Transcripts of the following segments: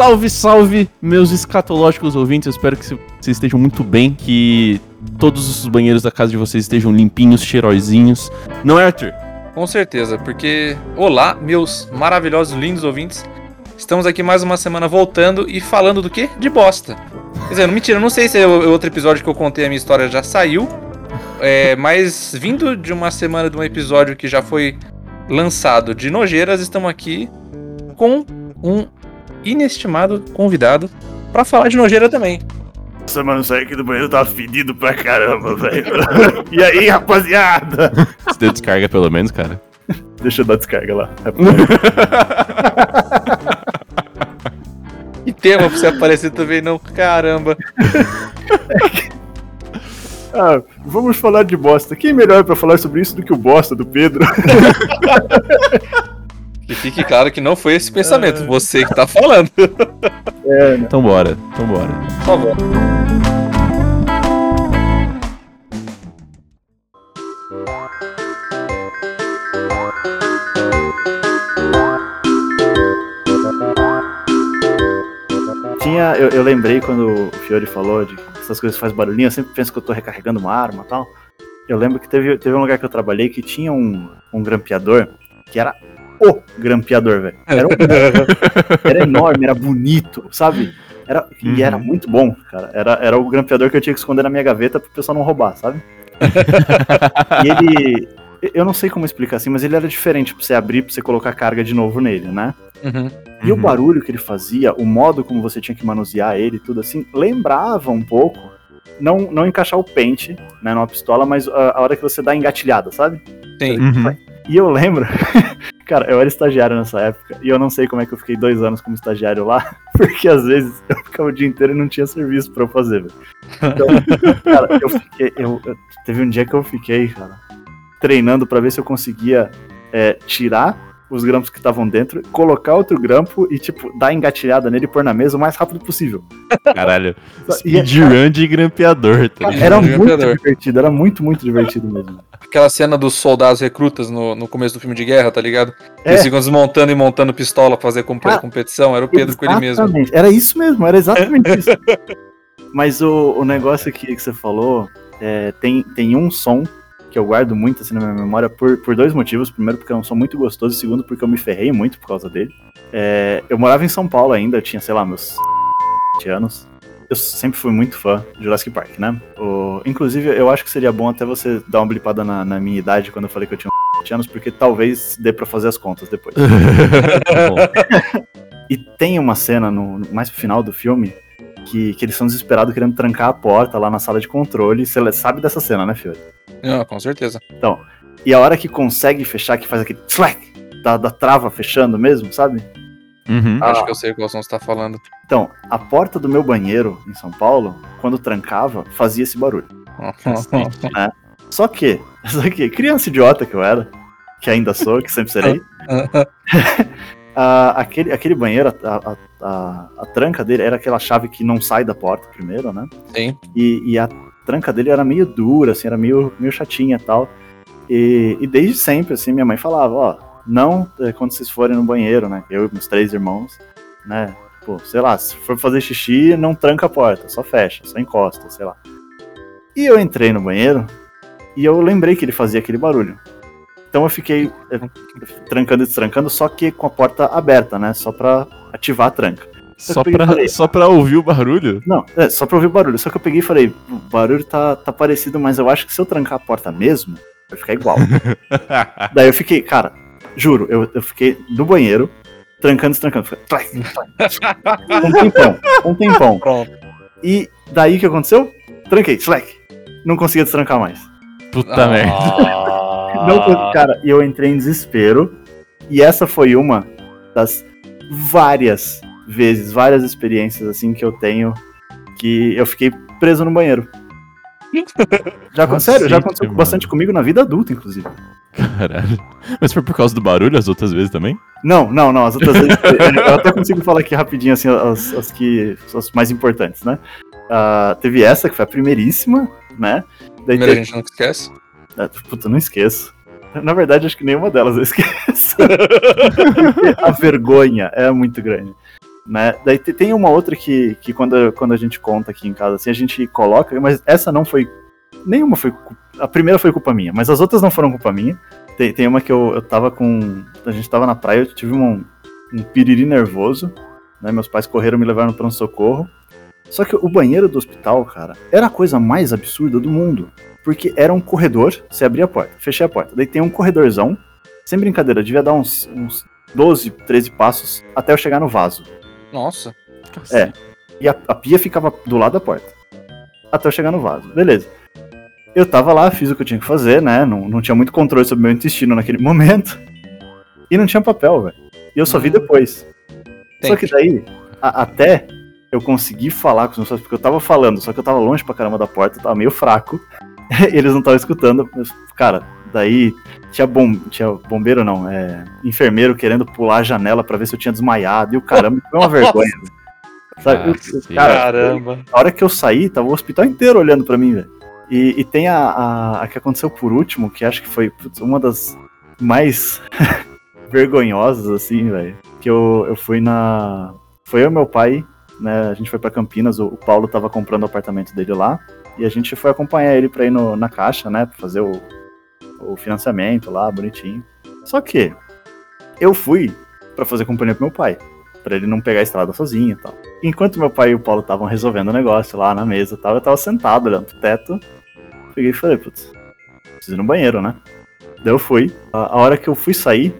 Salve, salve, meus escatológicos ouvintes. Eu espero que vocês estejam muito bem, que todos os banheiros da casa de vocês estejam limpinhos, cheirosinhos. Não é, Arthur? Com certeza, porque olá, meus maravilhosos, lindos ouvintes. Estamos aqui mais uma semana voltando e falando do quê? De bosta. Quer dizer, mentira, não sei se é o outro episódio que eu contei a minha história já saiu, é, mas vindo de uma semana de um episódio que já foi lançado de nojeiras, estamos aqui com um inestimado convidado pra falar de nojeira também. Nossa, mano, saí aqui do banheiro tá fedido pra caramba, velho. e aí, rapaziada? Você deu descarga pelo menos, cara? Deixa eu dar descarga lá. E tema pra você aparecer também, não? Caramba. ah, vamos falar de bosta. Quem melhor pra falar sobre isso do que o bosta do Pedro? Que fique claro que não foi esse pensamento, você que tá falando. é, né? Então bora, então bora. Por favor. Tinha, eu, eu lembrei quando o Fiore falou de que essas coisas fazem barulhinho, eu sempre penso que eu tô recarregando uma arma e tal. Eu lembro que teve, teve um lugar que eu trabalhei que tinha um, um grampeador que era o grampeador, velho. Era, um, era enorme, era bonito, sabe? Era, Uhum. E era muito bom, cara. Era, era o grampeador que eu tinha que esconder na minha gaveta pro pessoal não roubar, sabe? e ele. Eu não sei como explicar assim, mas ele era diferente pra você abrir, pra você colocar carga de novo nele, né? Uhum. E o Uhum. barulho que ele fazia, o modo como você tinha que manusear ele, tudo assim, lembrava um pouco. Não, não encaixar o pente, né, numa pistola, mas a, a hora que você dá a engatilhada, sabe? Sim. Uhum. E eu lembro, cara, eu era estagiário nessa época, e eu não sei como é que eu fiquei dois anos como estagiário lá, porque às vezes eu ficava o dia inteiro e não tinha serviço pra eu fazer, velho. Então, cara, eu fiquei. Eu, eu- teve um dia que eu fiquei, cara, treinando pra ver se eu conseguia é, tirar os grampos que estavam dentro, colocar outro grampo e, tipo, dar engatilhada nele e pôr na mesa o mais rápido possível. Caralho. E, é, Speedrun de grampeador, tá ligado? era muito grampeador. divertido, era muito, muito divertido mesmo. Aquela cena dos soldados recrutas no, no começo do filme de guerra, tá ligado? É. Eles ficam desmontando e montando pistola pra fazer comp- Cara, competição. Era o Pedro com ele mesmo. Exatamente. Era isso mesmo, era exatamente isso. Mas o, o negócio que, que você falou, é, tem, tem um som que eu guardo muito assim na minha memória por, por dois motivos. Primeiro, porque é um som muito gostoso, e segundo, porque eu me ferrei muito por causa dele. É, eu morava em São Paulo ainda, eu tinha, sei lá, meus anos. Eu sempre fui muito fã de Jurassic Park, né? O, inclusive, eu acho que seria bom até você dar uma blipada na, na minha idade quando eu falei que eu tinha 7 anos, porque talvez dê pra fazer as contas depois. Tá. E tem uma cena no, no- mais pro final do filme que, que eles são desesperados querendo trancar a porta lá na sala de controle. Você sabe dessa cena, né, Fiore? Não, com certeza. E a hora que consegue fechar, que faz aquele slack da, da trava fechando mesmo, sabe? Uhum. Ah. Acho que eu sei qual som você tá falando. Então, a porta do meu banheiro em São Paulo, quando trancava, fazia esse barulho. Só que, só que, criança idiota que eu era, que ainda sou, que sempre serei, a- aquele, aquele banheiro, a, a, a, a tranca dele era aquela chave que não sai da porta primeiro, né? Sim. E, e a tranca dele era meio dura, assim, era meio, meio chatinha e tal. E, e desde sempre, assim, minha mãe falava, ó, não é, quando vocês forem no banheiro, né? Eu e meus três irmãos, né? Pô, sei lá, se for fazer xixi, não tranca a porta, só fecha, só encosta, sei lá. E eu entrei no banheiro e eu lembrei que ele fazia aquele barulho. Então eu fiquei é, trancando e destrancando, só que com a porta aberta, né? Só pra ativar a tranca. Só e pra, falei. só pra ouvir o barulho? Não, é, só pra ouvir o barulho. Só que eu peguei e falei, o barulho tá, tá parecido, mas eu acho que se eu trancar a porta mesmo, vai ficar igual. Daí eu fiquei, cara, juro, eu, eu fiquei no banheiro, trancando e tlac. um tempão, um tempão. E daí o que aconteceu? Tranquei, slack. Não conseguia destrancar mais. Puta merda. Ah. Não, consegui- cara, e eu entrei em desespero. E essa foi uma das várias vezes, várias experiências assim que eu tenho que eu fiquei preso no banheiro. Já, acon- sério, já aconteceu mano. bastante comigo na vida adulta, inclusive. Caralho. Mas foi por causa do barulho as outras vezes também? Não, não, não. As outras vezes. eu até consigo falar aqui rapidinho, assim, as, as que. as mais importantes, né? ah, teve essa, que foi a primeiríssima, né? Daí Primeiro a teve, gente não esquece. ah, puta, não esqueço. Na verdade, acho que nenhuma delas eu esqueço. A vergonha é muito grande. Né? Daí te- tem uma outra que, que quando, quando a gente conta aqui em casa, assim, a gente coloca, mas essa não foi. Nenhuma foi. A primeira foi culpa minha, mas as outras não foram culpa minha. Tem, tem uma que eu, eu tava com. A gente tava na praia, eu tive um, um piriri nervoso. Né? Meus pais correram me levaram para um socorro. Só que o banheiro do hospital, cara, era a coisa mais absurda do mundo. Porque era um corredor, você abria a porta, fechei a porta. Daí tem um corredorzão, sem brincadeira, devia dar uns, uns 12, 13 passos até eu chegar no vaso. Nossa. É. E a, a pia ficava do lado da porta. Até eu chegar no vaso. Beleza. Eu tava lá, fiz o que eu tinha que fazer, né? Não, não tinha muito controle sobre o meu intestino naquele momento. E não tinha papel, velho. E eu só vi Hum. depois. Só Tem. que daí, a- até eu conseguir falar com os meus pais, porque eu tava falando, só que eu tava longe pra caramba da porta, eu tava meio fraco. E eles não estavam escutando. Cara, daí tinha, bom, tinha bombeiro, não, é enfermeiro querendo pular a janela pra ver se eu tinha desmaiado. E o caramba, foi uma vergonha. velho. Sabe? Cacete. cara, Caramba. a hora que eu saí, tava o hospital inteiro olhando pra mim, velho. E, e tem a, a, a que aconteceu por último, que acho que foi putz, uma das mais vergonhosas, assim, velho. Que eu, eu fui na. Foi eu e meu pai, né? A gente foi pra Campinas, o, o Paulo tava comprando o apartamento dele lá. E a gente foi acompanhar ele pra ir no, na caixa, né? Pra fazer o, o financiamento lá, bonitinho. Só que eu fui pra fazer companhia pro meu pai. Pra ele não pegar a estrada sozinho e tal. Enquanto meu pai e o Paulo estavam resolvendo o negócio lá na mesa e tal, eu tava sentado olhando pro teto. Peguei e falei, putz, preciso ir no banheiro, né? Daí eu fui. A, a hora que eu fui sair,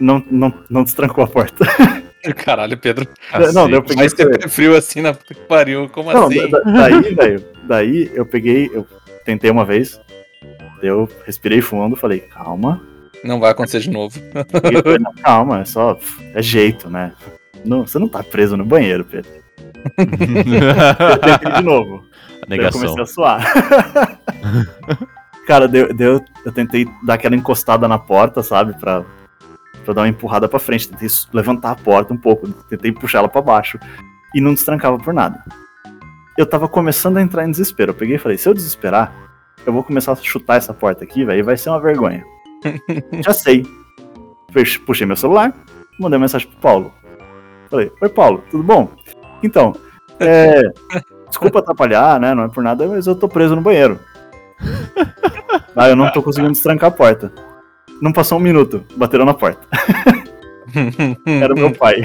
não, não, não destrancou a porta. Caralho, Pedro. não, daí eu peguei Mas você é frio assim na puta que pariu. Como Não, assim? da- da- daí, velho, daí eu peguei, eu tentei uma vez, eu respirei fundo, falei, calma, Não vai acontecer de novo. Falei, "Não, calma, é só, é jeito, né? Não, você não tá preso no banheiro, Pedro. Eu tentei de novo. Daí eu Negação. comecei a suar. Cara, deu, deu, eu tentei dar aquela encostada na porta, sabe? Pra, pra dar uma empurrada pra frente. Tentei levantar a porta um pouco. Tentei puxar ela pra baixo. E não destrancava por nada. Eu tava começando a entrar em desespero. Eu peguei e falei: se eu desesperar, eu vou começar a chutar essa porta aqui, velho, e vai ser uma vergonha. Já sei. Puxei meu celular, mandei uma mensagem pro Paulo. Falei: Oi, Paulo, tudo bom? Então, é. Desculpa atrapalhar, né? Não é por nada, mas eu tô preso no banheiro. Ah, eu não tô conseguindo destrancar a porta. Não passou um minuto, bateram na porta. Era meu pai.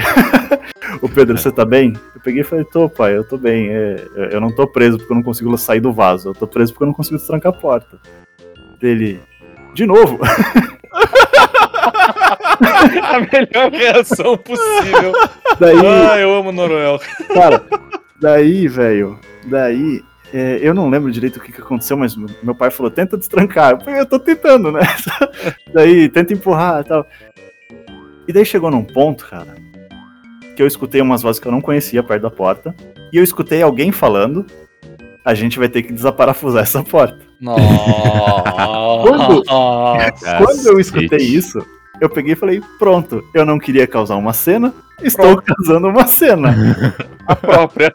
o Pedro, você tá bem? Eu peguei e falei, tô, pai, eu tô bem. É, eu- não tô preso porque eu não consigo sair do vaso. Eu tô preso porque eu não consigo destrancar a porta. Dele. De novo. A melhor reação possível. Daí. Ah, eu amo Noruel. Cara, daí, velho, daí, é, eu não lembro direito o que, que aconteceu, mas meu pai falou, tenta destrancar. Eu falei, eu tô tentando, né? daí, tenta empurrar e tal. E daí chegou num ponto, cara, que eu escutei umas vozes que eu não conhecia perto da porta, e eu escutei alguém falando, a gente vai ter que desaparafusar essa porta. Nossa. Quando- Quando eu escutei isso, eu peguei e falei, pronto, eu não queria causar uma cena, estou causando uma cena. A própria.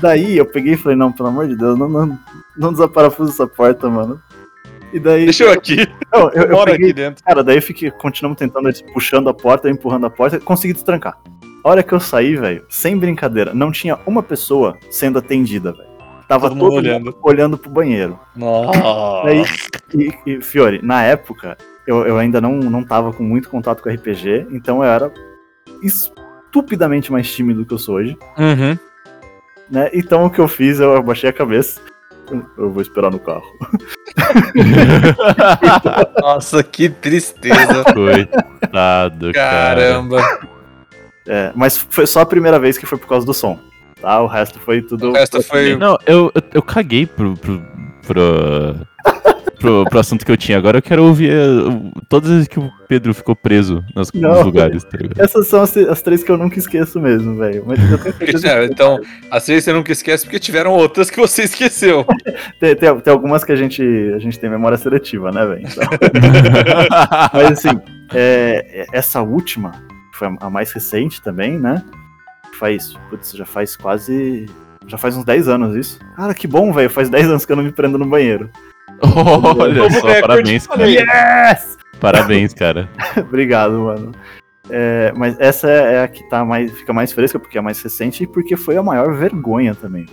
Daí eu peguei e falei, não, pelo amor de Deus, não, não, não desaparafusa essa porta, mano. E daí. Deixa eu aqui. Não, eu, Eu peguei, aqui dentro. cara, daí eu fiquei, continuamos tentando, eles puxando a porta, empurrando a porta, consegui destrancar. A hora que eu saí, velho, sem brincadeira, não tinha uma pessoa sendo atendida, velho. Tava Todo todo, mundo mundo olhando. olhando pro banheiro. Nossa. Daí, e, e, Fiore, na época, eu, eu ainda não, não tava com muito contato com RPG, então eu era estupidamente mais tímido do que eu sou hoje. Uhum. Né? Então o que eu fiz, eu abaixei a cabeça. Eu- vou esperar no carro. Nossa, que tristeza. Coitado, cara. Caramba. É, mas foi só a primeira vez que foi por causa do som. Tá? O resto foi tudo. O resto foi- Não, eu, eu, eu caguei pro, pro, pro, pro, pro assunto que eu tinha. Agora eu quero ouvir eh, todas as vezes que o Pedro ficou preso nas, Não. nos lugares, tá ligado? Essas são as, as três que eu nunca esqueço mesmo, velho. Mas eu tenho certeza É, que então, as três você nunca esquece porque tiveram outras que você esqueceu. tem, tem, tem algumas que a gente, a gente tem memória seletiva, né, velho? Então, mas assim, é, é- essa última, que foi a mais recente também, né? Faz. Putz, já faz quase Já faz uns 10 anos isso. Cara, que bom, velho. Faz 10 anos que eu não me prendo no banheiro. Olha só, parabéns, cara. Yes! Parabéns, cara. Obrigado, mano. É, mas essa é a que tá mais, fica mais fresca, porque é mais recente e porque foi a maior vergonha também.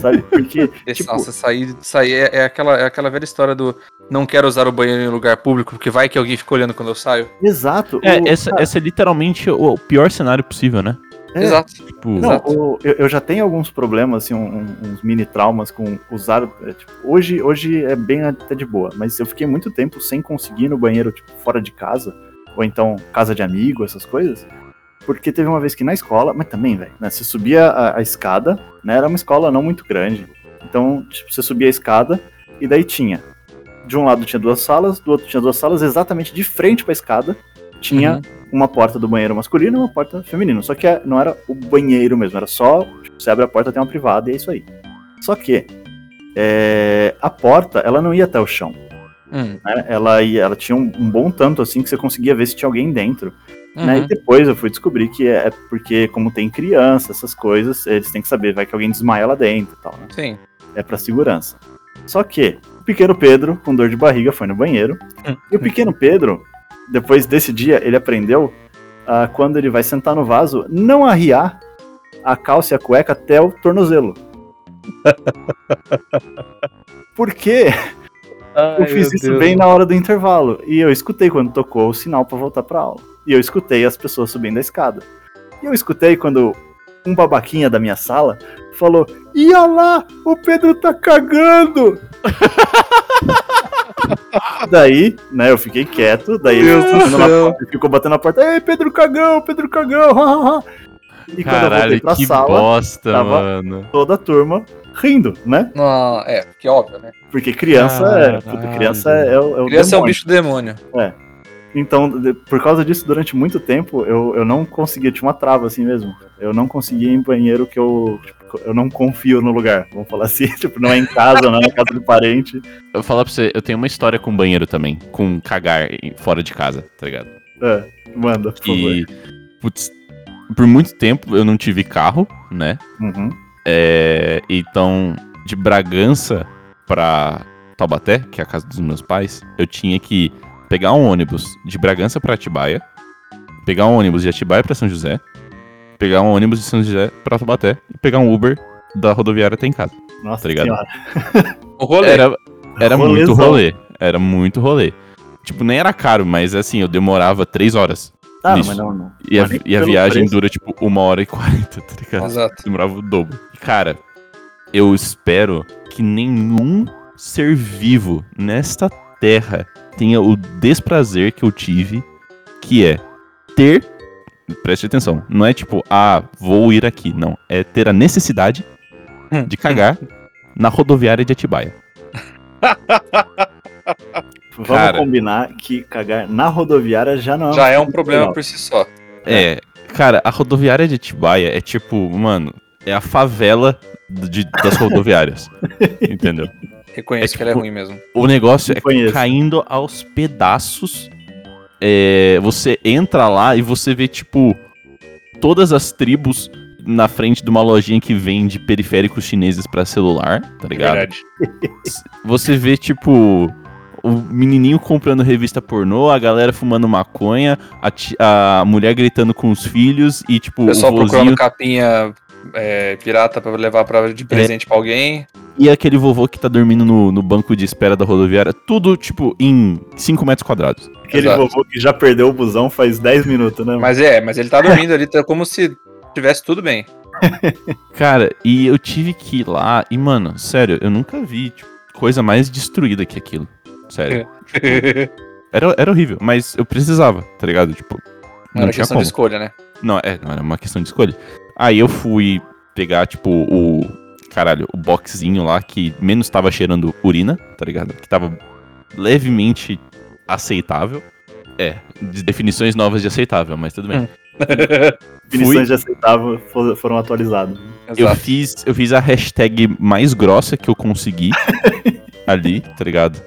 Sabe? Porque, E, tipo, Nossa, sair, sair é, é aquela, é aquela velha história do não quero usar o banheiro em lugar público, porque vai que alguém fica olhando quando eu saio. exato. É, o- essa, essa é literalmente o, o pior cenário possível, né? É, Exato. Tipo, Não, Exato. o- eu, eu já tenho alguns problemas, assim, um- uns mini traumas com usar. é, tipo, hoje, hoje é bem até de boa, mas eu fiquei muito tempo sem conseguir ir no banheiro, tipo, fora de casa, ou então casa de amigo, essas coisas. Porque teve uma vez que na escola, mas também, velho, né? Você subia a, a escada, né? Era uma escola não muito grande. Então, tipo, você subia a escada e daí tinha. De um lado tinha duas salas, do outro tinha duas salas, exatamente de frente pra escada. Tinha Uhum. Uma porta do banheiro masculino e uma porta feminina. Só que é- não era o banheiro mesmo, era só. Tipo, você abre a porta, tem uma privada e é isso aí. Só que é, a porta, ela não ia até o chão. Hum, Né? Ela, ia, ela tinha um, um bom tanto assim que você conseguia ver se tinha alguém dentro. Né? E uhum. depois eu fui descobrir que é porque, como tem criança, essas coisas, eles têm que saber, vai que alguém desmaia lá dentro e tal, né? Sim. É pra segurança. Só que o pequeno Pedro, com dor de barriga, foi no banheiro. Hum. E o pequeno Pedro, depois desse dia, ele aprendeu a quando ele vai sentar no vaso, não arriar a calça e a cueca até o tornozelo. Porque eu fiz isso bem na hora do intervalo. E eu escutei quando tocou o sinal pra voltar pra aula. E eu escutei as pessoas subindo a escada. E eu escutei quando um babaquinha da minha sala falou: olha lá, o Pedro tá cagando! daí, né, eu fiquei quieto, daí ele ficou do batendo na porta, ele ficou batendo na porta, ei, Pedro cagão, Pedro cagão, ha, ha, ha." E quando eu voltei caralho, pra que sala, bosta, tava- mano. toda a turma rindo, né? Não, é, que óbvio, né? Porque criança é. Puta, Caralho. criança é, é o, é o Criança é um demônio. bicho do demônio. Então, de- por causa disso, durante muito tempo, eu, eu não conseguia, tinha uma trava assim mesmo. Eu não conseguia ir em banheiro que eu, tipo, eu não confio no lugar, vamos falar assim. Tipo, não é em casa, não é na casa do parente. Eu vou falar pra você, eu tenho uma história com banheiro também, com cagar fora de casa, tá ligado? É, manda, por favor. E, putz, por muito tempo eu não tive carro, né? Uhum. É, então, de Bragança pra Taubaté, que é a casa dos meus pais, eu tinha que pegar um ônibus de Bragança pra Atibaia, pegar um ônibus de Atibaia pra São José, pegar um ônibus de São José pra Taubaté e pegar um Uber da rodoviária até em casa. Nossa Tá ligado? O rolê. Era, era muito rolê. Era muito rolê. Tipo, nem era caro, mas assim, eu demorava três horas. Ah, Isso. mas não, não. E a, e a viagem preço. dura, tipo, uma hora e quarenta, tá ligado? Exato. Demorava o dobro. Cara, eu espero que nenhum ser vivo nesta terra tenha o desprazer que eu tive, que é ter. Preste atenção, não é tipo, ah, vou ir aqui. Não. É ter a necessidade de cagar na rodoviária de Atibaia. Vamos Cara. combinar que cagar na rodoviária já não Já é um problema legal. por si só. É, cara, a rodoviária de Atibaia é tipo, mano, é a favela de- das rodoviárias. entendeu? Reconheço É que ela é tipo- ruim mesmo. O negócio é Conheço. caindo aos pedaços. É, você entra lá e você vê, tipo, todas as tribos na frente de uma lojinha que vende periféricos chineses pra celular, tá ligado? Verdade. Você vê, tipo, o menininho comprando revista pornô, a galera fumando maconha, a, a mulher gritando com os filhos e, tipo, O pessoal o procurando vozinho capinha é, pirata pra levar pra, de presente pra alguém. e aquele vovô que tá dormindo no, no banco de espera da rodoviária. Tudo, tipo, em 5 metros quadrados. Aquele Exato. vovô que já perdeu o busão faz 10 minutos, né? Mas é, mas ele tá dormindo ali, tá como se tivesse tudo bem. Cara, e eu tive que ir lá e, mano, sério, eu nunca vi tipo, coisa mais destruída que aquilo. Sério. Era, era horrível, mas eu precisava, tá ligado? Tipo, Não não era tinha questão como. de escolha, né? Não, é, não era uma questão de escolha. Aí eu fui pegar, tipo, o. Caralho, o boxzinho lá que menos tava cheirando urina, tá ligado? Que tava levemente aceitável. É, de definições novas de aceitável, mas tudo bem. Hum. Definições de aceitável fo- foram atualizadas. Eu Exato. fiz, eu fiz a hashtag mais grossa que eu consegui ali, tá ligado?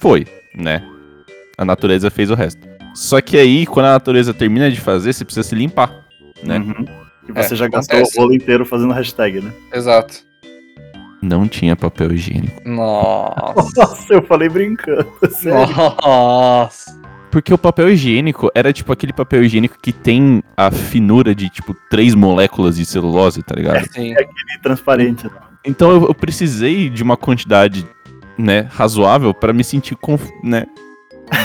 Foi, né? A natureza fez o resto. Só que aí, quando a natureza termina de fazer, você precisa se limpar, né? Uhum. E você É, já gastou acontece. o rolo inteiro fazendo hashtag, né? Exato. Não tinha papel higiênico. Nossa. Nossa, eu falei brincando. Sério. Nossa. Porque o papel higiênico era tipo aquele papel higiênico que tem a finura de tipo três moléculas de celulose, tá ligado? Sim. E transparente. né? Então eu, eu precisei de uma quantidade, né, razoável pra me sentir, conf- né,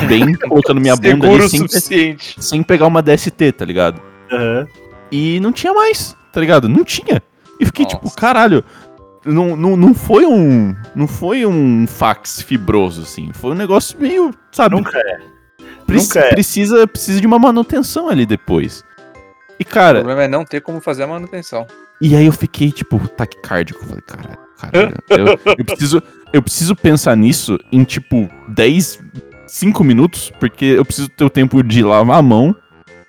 bem colocando minha bunda ali o sem, suficiente. sem pegar uma DST, tá ligado? Aham. E não tinha mais, tá ligado? Não tinha. E fiquei Nossa. tipo, caralho, não, não, não foi um. Não foi um fax fibroso, assim. Foi um negócio meio, sabe? Nunca é. Prec- nunca é. Precisa, precisa de uma manutenção ali depois. E, O cara, problema é não ter como fazer a manutenção. e aí eu fiquei, tipo, taquicárdico. Falei, caralho, caralho. Eu, eu preciso, eu preciso pensar nisso em, tipo, 10, 5 minutos, porque eu preciso ter o tempo de lavar a mão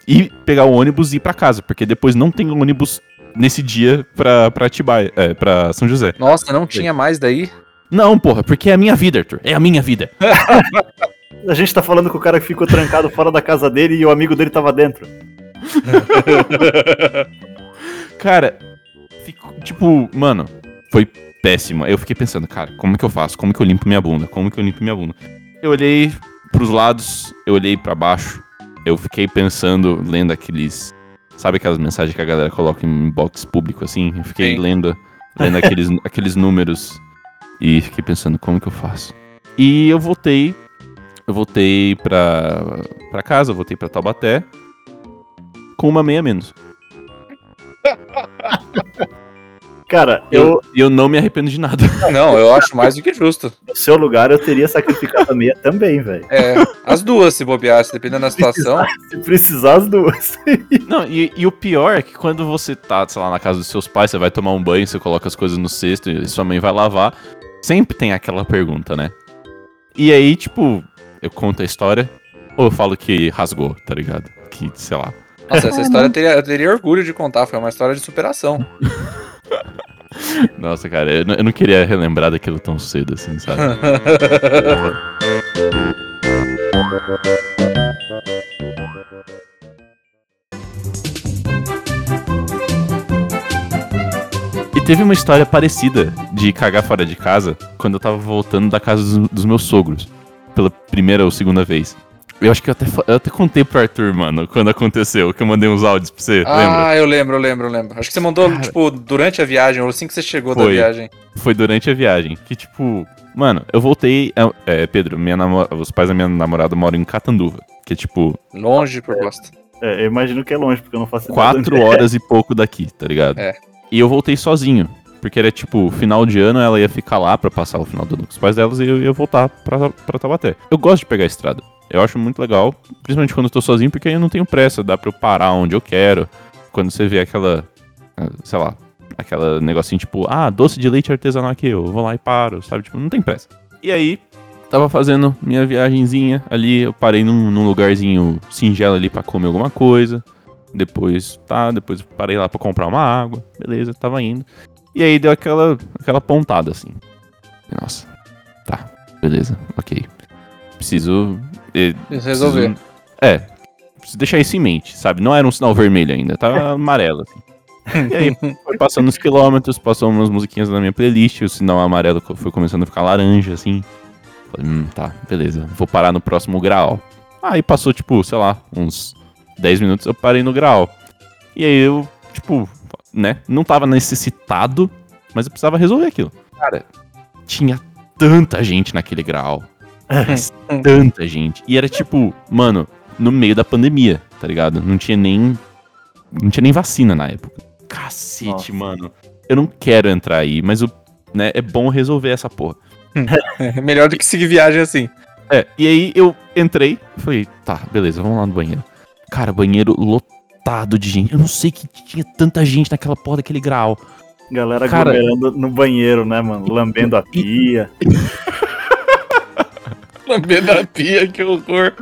e pegar o ônibus e ir pra casa, porque depois não tem ônibus nesse dia pra, pra Atibaia, é, pra São José. Nossa, não tinha mais daí? Não, porra, porque é a minha vida, Arthur. É a minha vida. A gente tá falando com o cara que ficou trancado fora da casa dele e o amigo dele tava dentro. Cara, fico, tipo, mano, foi péssimo. Eu fiquei pensando, cara, como que eu faço? Como que eu limpo minha bunda? Como que eu limpo minha bunda? Eu olhei pros lados, eu olhei pra baixo, eu fiquei pensando, lendo aqueles. Sabe aquelas mensagens que a galera coloca em box público assim? Eu fiquei Sim. lendo, lendo aqueles, aqueles números e fiquei pensando, como que eu faço? E eu voltei. Eu voltei pra, pra casa, eu voltei pra Taubaté com uma meia menos. Cara, Eu, eu, eu não me arrependo de nada. Não, eu acho mais do que justo. no seu lugar, eu teria sacrificado a meia também, velho. É, as duas, se bobeasse, dependendo da situação. Se precisar, as duas. Não, e, e o pior é que quando você tá, sei lá, na casa dos seus pais, você vai tomar um banho, você coloca as coisas no cesto e sua mãe vai lavar, sempre tem aquela pergunta, né? E aí, tipo, eu conto a história, ou eu falo que rasgou, tá ligado? Que, sei lá. Nossa, essa história eu teria, eu teria orgulho de contar, foi uma história de superação. Nossa, cara, eu, não- eu não queria relembrar daquilo tão cedo assim, sabe? E teve uma história parecida de cagar fora de casa quando eu tava voltando da casa dos, dos meus sogros. Pela primeira ou segunda vez. Eu acho que eu até, eu até contei pro Arthur, mano, quando aconteceu, que eu mandei uns áudios pra você, lembra? ah, eu lembro, eu lembro, eu lembro. Acho que você mandou, Cara. tipo, durante a viagem, ou assim que você chegou da Foi. viagem. Foi durante a viagem. Que, tipo, mano, eu voltei. É, é, Pedro, minha os pais da minha namorada moram em Catanduva. Que é, tipo, Longe por bosta. É, eu imagino que é longe, porque eu não faço ideia quatro onde é. horas e pouco daqui, tá ligado? É. E eu voltei sozinho. Porque era, tipo, final de ano ela ia ficar lá pra passar o final do ano com os pais delas e eu ia voltar pra, pra Taubaté. Eu gosto de pegar a estrada. Eu acho muito legal, principalmente quando eu tô sozinho, porque aí eu não tenho pressa, dá pra eu parar onde eu quero. Quando você vê aquela, ah, sei lá, aquela negocinho tipo, ah, doce de leite artesanal aqui, eu vou lá e paro, sabe? Tipo, não tem pressa. E aí, tava fazendo minha viagenzinha ali, eu parei num, num lugarzinho singelo ali pra comer alguma coisa. Depois, tá, depois parei lá pra comprar uma água, beleza, tava indo. E aí deu aquela, aquela pontada assim. Nossa, tá, beleza, ok. Preciso. eh, Resolver. preciso- é, preciso deixar isso em mente, sabe? Não era um sinal vermelho ainda, tava amarelo. Assim. E aí, foi passando os quilômetros, passou umas musiquinhas na minha playlist, o sinal amarelo foi começando a ficar laranja, assim. Falei, hum, tá, beleza, vou parar no próximo grau. Aí passou, tipo, sei lá, uns 10 minutos, eu parei no grau. E aí eu, tipo, né, não tava necessitado, mas eu precisava resolver aquilo. Cara, tinha tanta gente naquele grau. Mas tanta gente. E era tipo, mano, no meio da pandemia, tá ligado? Não tinha nem. Não tinha nem vacina na época. Cacete, Nossa. mano. Eu não quero entrar aí, mas o, né, é bom resolver essa porra. É melhor do que seguir viagem assim. É, e aí eu entrei, falei, tá, beleza, vamos lá no banheiro. Cara, banheiro lotado de gente. Eu não sei que tinha tanta gente naquela porra daquele grau. Galera Cara- aglomerando no banheiro, né, mano? Lambendo a pia. Lambendo a pia, que horror.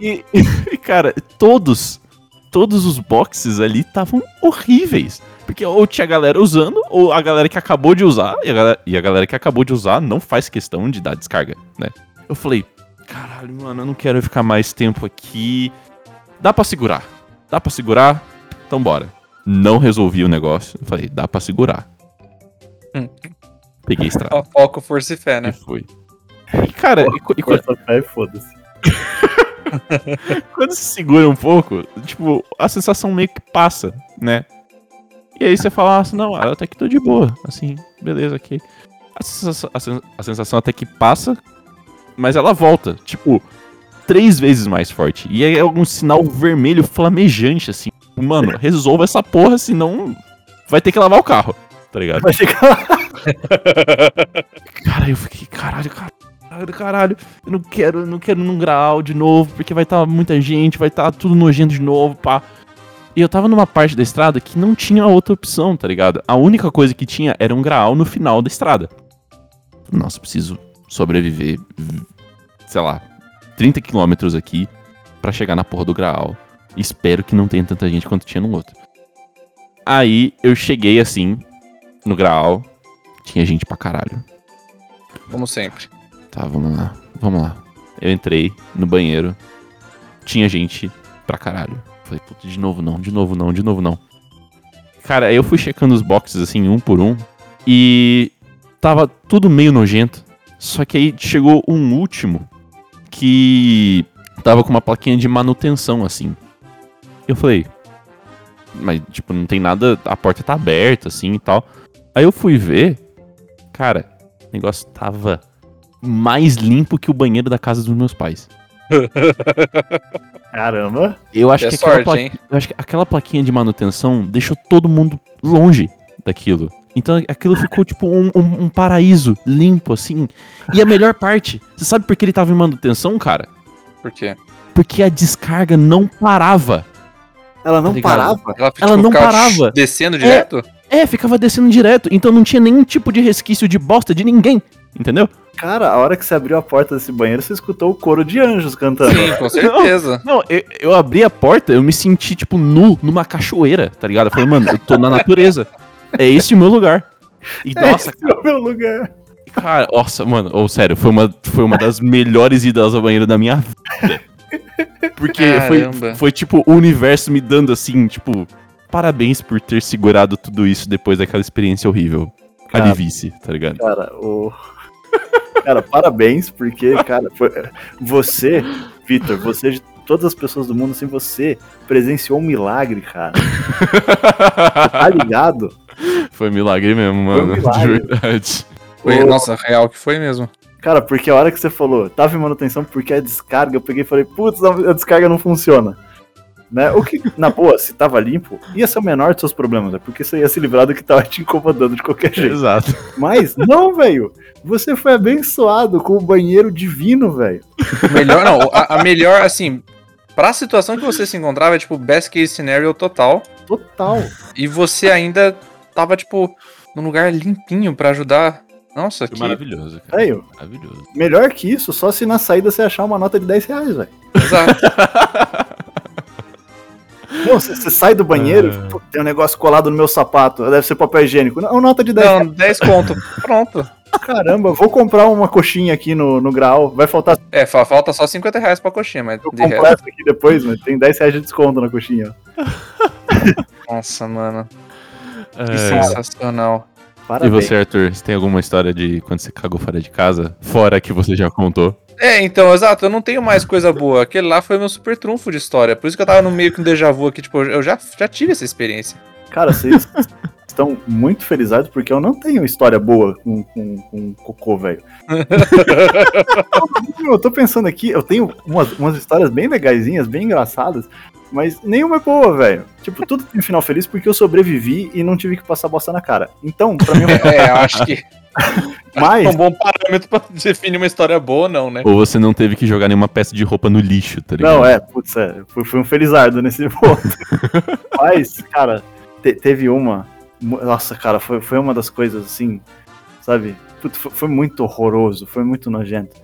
E, e, cara, todos, todos os boxes ali estavam horríveis. Porque ou tinha galera usando, ou a galera que acabou de usar, e a galera, e a galera que acabou de usar não faz questão de dar descarga, né? Eu falei, caralho, mano, eu não quero ficar mais tempo aqui. Dá pra segurar. Dá pra segurar? Então bora. Não resolvi o negócio. Eu falei, dá pra segurar. Hum. Peguei a estrada. Foco, força e fé, né? foi. E, cara, e, e fé e foda-se. quando se segura um pouco, tipo, a sensação meio que passa, né? E aí você fala, assim, não, ela até que tô de boa, assim, beleza, ok. A sensação, a sen- a sensação até que passa, mas ela volta, tipo, três vezes mais forte. E é algum sinal vermelho flamejante, assim. Mano, resolva essa porra, senão vai ter que lavar o carro, tá ligado? Vai chegar lá. Cara, eu fiquei, caralho, caralho, caralho. Eu não quero, não quero num grau de novo, porque vai estar muita gente, vai estar tudo nojento de novo, pá. E eu tava numa parte da estrada que não tinha outra opção, tá ligado? A única coisa que tinha era um graal no final da estrada. Nossa, preciso sobreviver, sei lá, 30 quilômetros aqui pra chegar na porra do graal. Espero que não tenha tanta gente quanto tinha no outro. Aí eu cheguei assim, no graal, tinha gente pra caralho. Como sempre. Tá, vamos lá. Vamos lá. Eu entrei no banheiro. Tinha gente pra caralho. Falei, puta, de novo não, de novo não, de novo não. Cara, eu fui checando os boxes assim, um por um. E tava tudo meio nojento. Só que aí chegou um último que tava com uma plaquinha de manutenção assim. Eu falei, mas tipo, não tem nada, a porta tá aberta assim e tal. Aí eu fui ver, cara, o negócio tava mais limpo que o banheiro da casa dos meus pais. Caramba. Eu acho, É que aquela sorte, pla- hein? eu acho que aquela plaquinha de manutenção deixou todo mundo longe daquilo. Então aquilo ficou tipo um, um- um paraíso limpo, assim. E a melhor parte, você sabe por que ele tava em manutenção, cara? Por quê? Porque a descarga não parava. Ela não Tá parava. Ela, Ela não ficava parava. Descendo direto? É, ficava descendo direto. Então não tinha nenhum tipo de resquício de bosta de ninguém. Entendeu? Cara, a hora que você abriu a porta desse banheiro, você escutou o coro de anjos cantando. Sim, com certeza. Não, eu, eu abri a porta, eu me senti, tipo, nu numa cachoeira, tá ligado? Eu falei, mano, eu tô na natureza. É esse o meu lugar. E nossa, Esse é o meu lugar. cara, nossa, mano, ou sério, foi uma, foi uma das melhores idas ao banheiro da minha vida. Porque foi, Caramba. foi, tipo, o universo me dando assim, tipo, parabéns por ter segurado tudo isso depois daquela experiência horrível. Cara. Alivie-se, tá ligado? Cara, o. Cara, parabéns, porque, cara, foi- você, Vitor, você de todas as pessoas do mundo, assim, você presenciou um milagre, cara. Tá ligado? Foi milagre mesmo, mano. milagre. De verdade. Foi, Ô, nossa, real que foi mesmo. Cara, porque a hora que você falou, tava em manutenção porque a descarga, eu peguei e falei, putz, a descarga não funciona. Né? O que, na boa, se tava limpo, ia ser o menor dos seus problemas, né? Porque você ia se livrar do que tava te incomodando de qualquer jeito. Exato. Mas, não, velho. Você foi abençoado com o banheiro divino, velho. Melhor, não, a, a melhor, assim, pra situação que você se encontrava, é tipo, best case scenario total. Total. E você ainda tava, tipo, num lugar limpinho pra ajudar. Nossa, Foi que. maravilhoso, cara. Velho, Maravilhoso. melhor que isso, só se na saída você achar uma nota de 10 reais, velho. Exato. Não, você você sai do banheiro, pô, tem um negócio colado no meu sapato, deve ser papel higiênico. Não, nota de 10 Não, 10 conto. Pronto. Caramba, vou comprar uma coxinha aqui no, no grau. Vai faltar É, fa- falta só 50 reais pra coxinha, mas eu de resto. comprar essa aqui depois, mas tem 10 reais de desconto na coxinha. Nossa, mano. Que É. sensacional. E Parabéns. você, Arthur, você tem alguma história de quando você cagou fora de casa? Fora que você já contou. É, então, exato, eu não tenho mais coisa boa. Aquele lá foi meu super trunfo de história. Por isso que eu tava no meio que um déjà vu aqui, tipo, eu já, já tive essa experiência. Cara, vocês estão muito felizardos porque eu não tenho história boa com, com, com cocô, velho. eu tô pensando aqui, eu tenho umas, umas histórias bem legaisinhas, bem engraçadas, mas nenhuma é boa, velho. Tipo, tudo tem um final feliz porque eu sobrevivi e não tive que passar bosta na cara. Então, pra mim, É, eu acho que é mais um bom parâmetro pra definir uma história boa, não, né? Ou você não teve que jogar nenhuma peça de roupa no lixo, tá ligado? Não, é, putz, é, fui, fui um felizardo nesse ponto. Mas, cara, te- teve uma. Nossa, cara, foi, foi uma das coisas assim, sabe? Putz, foi, foi muito horroroso, foi muito nojento.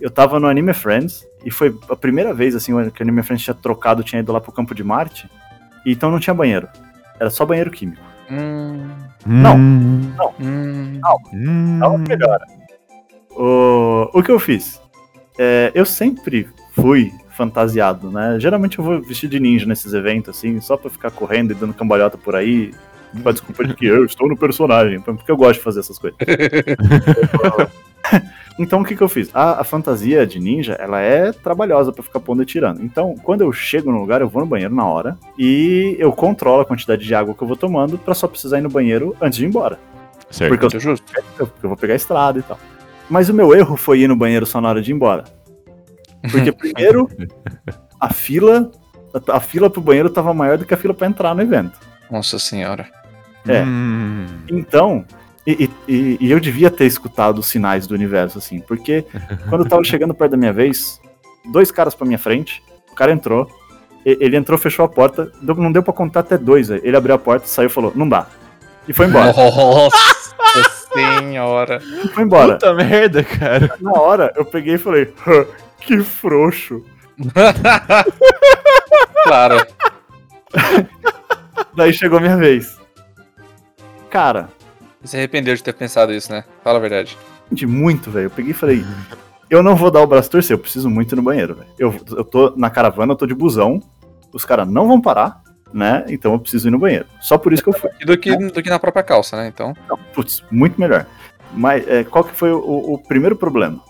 Eu tava no Anime Friends, e foi a primeira vez, assim, que o Anime Friends tinha trocado, tinha ido lá pro campo de Marte, e então não tinha banheiro. Era só banheiro químico. Hum, Não. Hum, hum. hum. Não, melhora. O, o que eu fiz? É, eu sempre fui fantasiado, né? Geralmente eu vou vestir de ninja nesses eventos, assim, só pra ficar correndo e dando cambalhota por aí. Com a desculpa de que eu estou no personagem, porque eu gosto de fazer essas coisas. então o que, que eu fiz? A, a fantasia de ninja, ela é trabalhosa pra ficar pondo e tirando. Então, quando eu chego no lugar, eu vou no banheiro na hora e eu controlo a quantidade de água que eu vou tomando pra só precisar ir no banheiro antes de ir embora. Certo. Porque eu, Muito justo. porque eu vou pegar a estrada e tal. Mas o meu erro foi ir no banheiro só na hora de ir embora. Porque primeiro, a fila. A, a fila pro banheiro tava maior do que a fila pra entrar no evento. Nossa senhora. É. Hum, Então, e, e- e- eu devia ter escutado os sinais do universo, assim, porque quando eu tava chegando perto da minha vez, dois caras pra minha frente, o cara entrou, ele entrou, fechou a porta, não deu pra contar até dois, velho. ele abriu a porta, saiu e falou, não dá. E foi embora. Nossa senhora. E foi embora. Puta merda, cara. Na hora, eu peguei e falei, "Hã, que frouxo. claro. Daí chegou a minha vez. Cara, Você se arrependeu de ter pensado isso, né? Fala a verdade. de muito, velho. Eu peguei e falei, eu não vou dar o braço torcer, eu preciso muito ir no banheiro, velho. Eu, eu tô na caravana, eu tô de busão, os caras não vão parar, né? Então eu preciso ir no banheiro. Só por isso que eu fui. E do que, do que na própria calça, né? Então. Não, putz, muito melhor. Mas é, qual que foi o, o primeiro problema?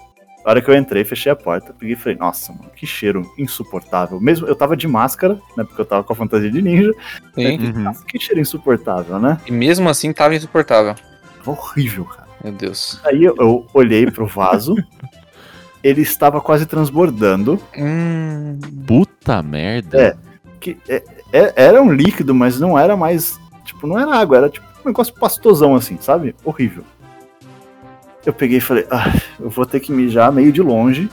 A hora que eu entrei, fechei a porta, peguei e falei, nossa, mano, que cheiro insuportável. Mesmo eu tava de máscara, né? Porque eu tava com a fantasia de ninja. Sim. Uhum. Nossa, que cheiro insuportável, né? E mesmo assim tava insuportável. Tava horrível, cara. Meu Deus. Aí eu, eu olhei pro vaso, ele estava quase transbordando. Hum. Puta merda. É. Que é- era um líquido, mas não era mais. Tipo, não era água, era tipo um negócio pastosão assim, sabe? Horrível. Eu peguei e falei, ah, eu vou ter que mijar meio de longe,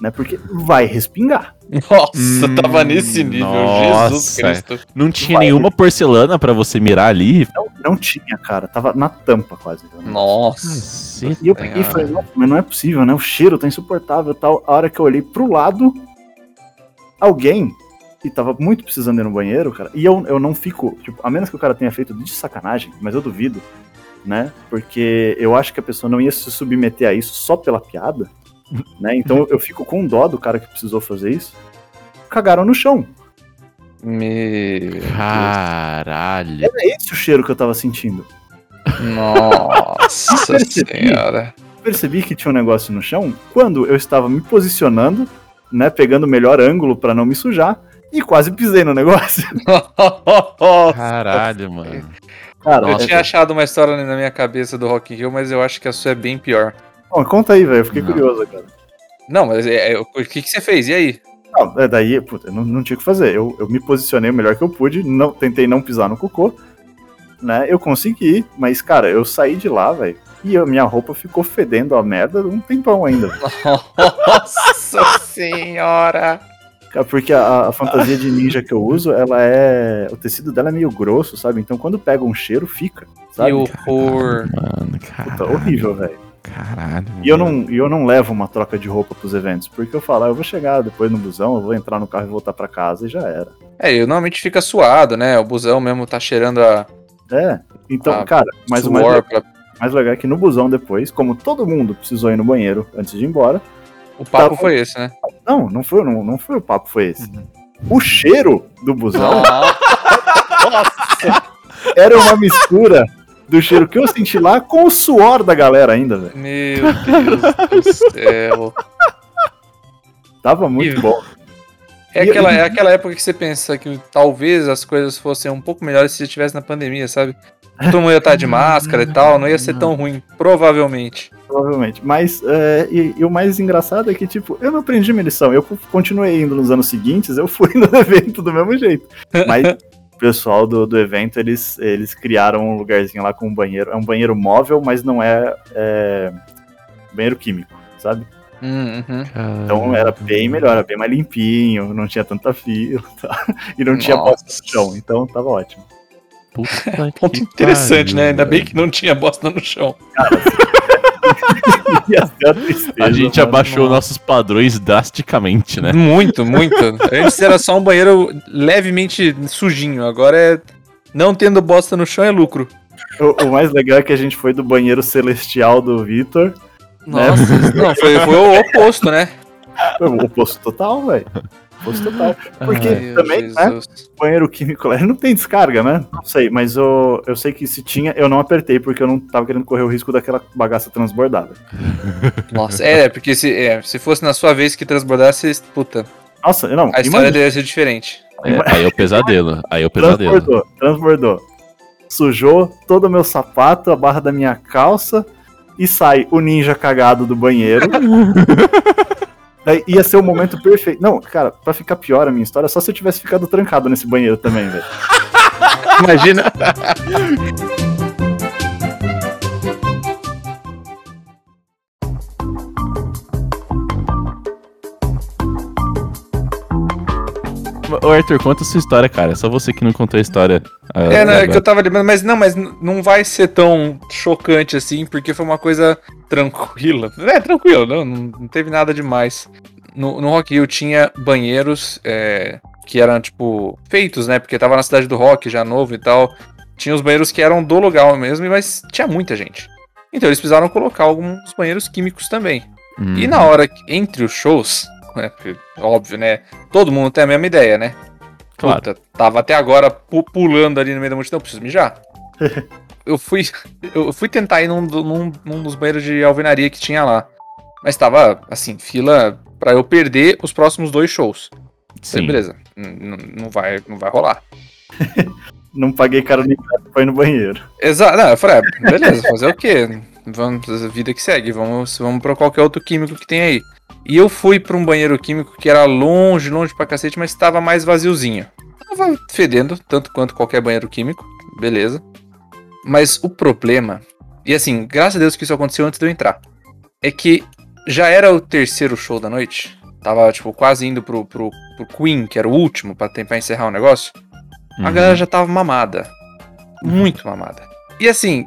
né? Porque vai respingar. Nossa, Hum, tava nesse nível. Jesus nossa. Cristo. Não tinha Vai. nenhuma porcelana pra você mirar ali. Não, não tinha, cara. Tava na tampa quase. entendeu? Nossa. Caceta. E eu peguei e falei, "Nossa, mas não é possível, né? O cheiro tá insuportável e tal. A hora que eu olhei pro lado, alguém que tava muito precisando ir no banheiro, cara, e eu, eu não fico, tipo, a menos que o cara tenha feito de sacanagem, mas eu duvido, né? Porque eu acho que a pessoa não ia se submeter a isso só pela piada, né? Então eu fico com dó do cara que precisou fazer isso. Cagaram no chão. Meu. Caralho. Era esse o cheiro que eu tava sentindo. Nossa Percebi. senhora. percebi que tinha um negócio no chão quando eu estava me posicionando, né, pegando o melhor ângulo pra não me sujar e quase pisei no negócio. Caralho, mano. Cara, Eu tinha achado uma história na minha cabeça do Rock in Rio, mas eu acho que a sua é bem pior. Bom, conta aí, velho, eu fiquei Não. curioso, cara. Não, mas é, é, o que, que você fez? E aí? Não, é daí, puta, não, não tinha o que fazer. Eu, eu me posicionei o melhor que eu pude, não, tentei não pisar no cocô, né? Eu consegui, mas, cara, eu saí de lá, velho, e a minha roupa ficou fedendo a merda um tempão ainda. Nossa senhora! Cara, Porque a, a fantasia de ninja que eu uso, ela é. O tecido dela é meio grosso, sabe? Então quando pega um cheiro, fica. Sabe? Que horror! Mano, Puta, caralho. horrível, velho. Caralho. E eu não, e eu não levo uma troca de roupa pros eventos, porque eu falo, ah, eu vou chegar depois no busão, eu vou entrar no carro e voltar pra casa e já era. É, eu normalmente fica suado, né? O busão mesmo tá cheirando a É. Então, Ah, cara, mas o mais, pra- mais legal é que no busão depois, como todo mundo precisou ir no banheiro antes de ir embora. O papo Tá. foi esse, né? Não, não foi, não, não foi o papo, foi esse. O cheiro do busão era uma mistura do cheiro que eu senti lá com o suor da galera ainda, velho. Meu Deus do céu. Tava muito E- bom. É E- aquela, é aquela época que você pensa que talvez as coisas fossem um pouco melhores se estivesse na pandemia, sabe? Todo mundo ia estar de máscara e tal, não ia ser tão ruim, provavelmente. Provavelmente. Mas, é, e, e o mais engraçado é que, tipo, eu não aprendi minha lição. Eu continuei indo nos anos seguintes, eu fui no evento do mesmo jeito. Mas o pessoal do, do evento, eles, eles criaram um lugarzinho lá com um banheiro. É um banheiro móvel, mas não é, é banheiro químico, sabe? Hum, uhum. Então era bem melhor, era bem mais limpinho, não tinha tanta fila tá? e não tinha Nossa. bosta no chão, então tava ótimo. Puta Ponto interessante, pariu, né? Ainda bem que não tinha bosta no chão. Ia ser a gente mano. abaixou nossos padrões drasticamente, né? Muito, muito. Antes era só um banheiro levemente sujinho, agora é. Não tendo bosta no chão é lucro. O, o mais legal é que a gente foi do banheiro celestial do Vitor Nossa, não, foi, foi o oposto, né? Foi o oposto total, velho. Fosse total. Porque Ai, também, né? Banheiro químico lá não tem descarga, né? Não sei, mas eu, eu sei que se tinha, eu não apertei, porque eu não tava querendo correr o risco daquela bagaça transbordada. Nossa, é, porque se, é, se fosse na sua vez que transbordasse, puta, Nossa, não, a história deve ser diferente. É, aí é o pesadelo. Aí é o pesadelo. transbordou, transbordou. Sujou todo o meu sapato, a barra da minha calça, e sai o ninja cagado do banheiro. Daí ia ser o momento perfeito. Não, cara, pra ficar pior a minha história, só se eu tivesse ficado trancado nesse banheiro também, velho. Imagina. Ô, Arthur, conta a sua história, cara. É só você que não contou a história. ah, É, não, é que eu tava lembrando, mas não, mas não vai ser tão chocante assim, porque foi uma coisa tranquila. É, tranquilo, não, não teve nada demais. No, no Rock Hill tinha banheiros é, que eram, tipo, feitos, né? Porque tava na cidade do rock, já novo e tal. Tinha os banheiros que eram do lugar mesmo, mas tinha muita gente. Então eles precisaram colocar alguns banheiros químicos também. Hum. E na hora, entre os shows, né, porque, óbvio, né? Todo mundo tem a mesma ideia, né? Claro. Puta, tava até agora pu- pulando ali no meio da multidão, preciso mijar. eu fui eu fui tentar ir num, num, num dos banheiros de alvenaria que tinha lá. Mas tava, assim, fila pra eu perder os próximos dois shows. Sim. beleza, n- não vai, não vai rolar. Não paguei caro nem ir no banheiro. Exato, não, eu falei, ah, beleza, fazer o quê? Vamos, a vida que segue, vamos, vamos pra qualquer outro químico que tem aí. E eu fui pra um banheiro químico que era longe, longe pra cacete, mas tava mais vaziozinho. Tava fedendo, tanto quanto qualquer banheiro químico, beleza. Mas o problema, e assim, graças a Deus que isso aconteceu antes de eu entrar, é que já era o terceiro show da noite, tava, tipo, quase indo pro, pro, pro Queen, que era o último, pra tentar encerrar o negócio a Uhum. galera já tava mamada. Muito mamada. E assim,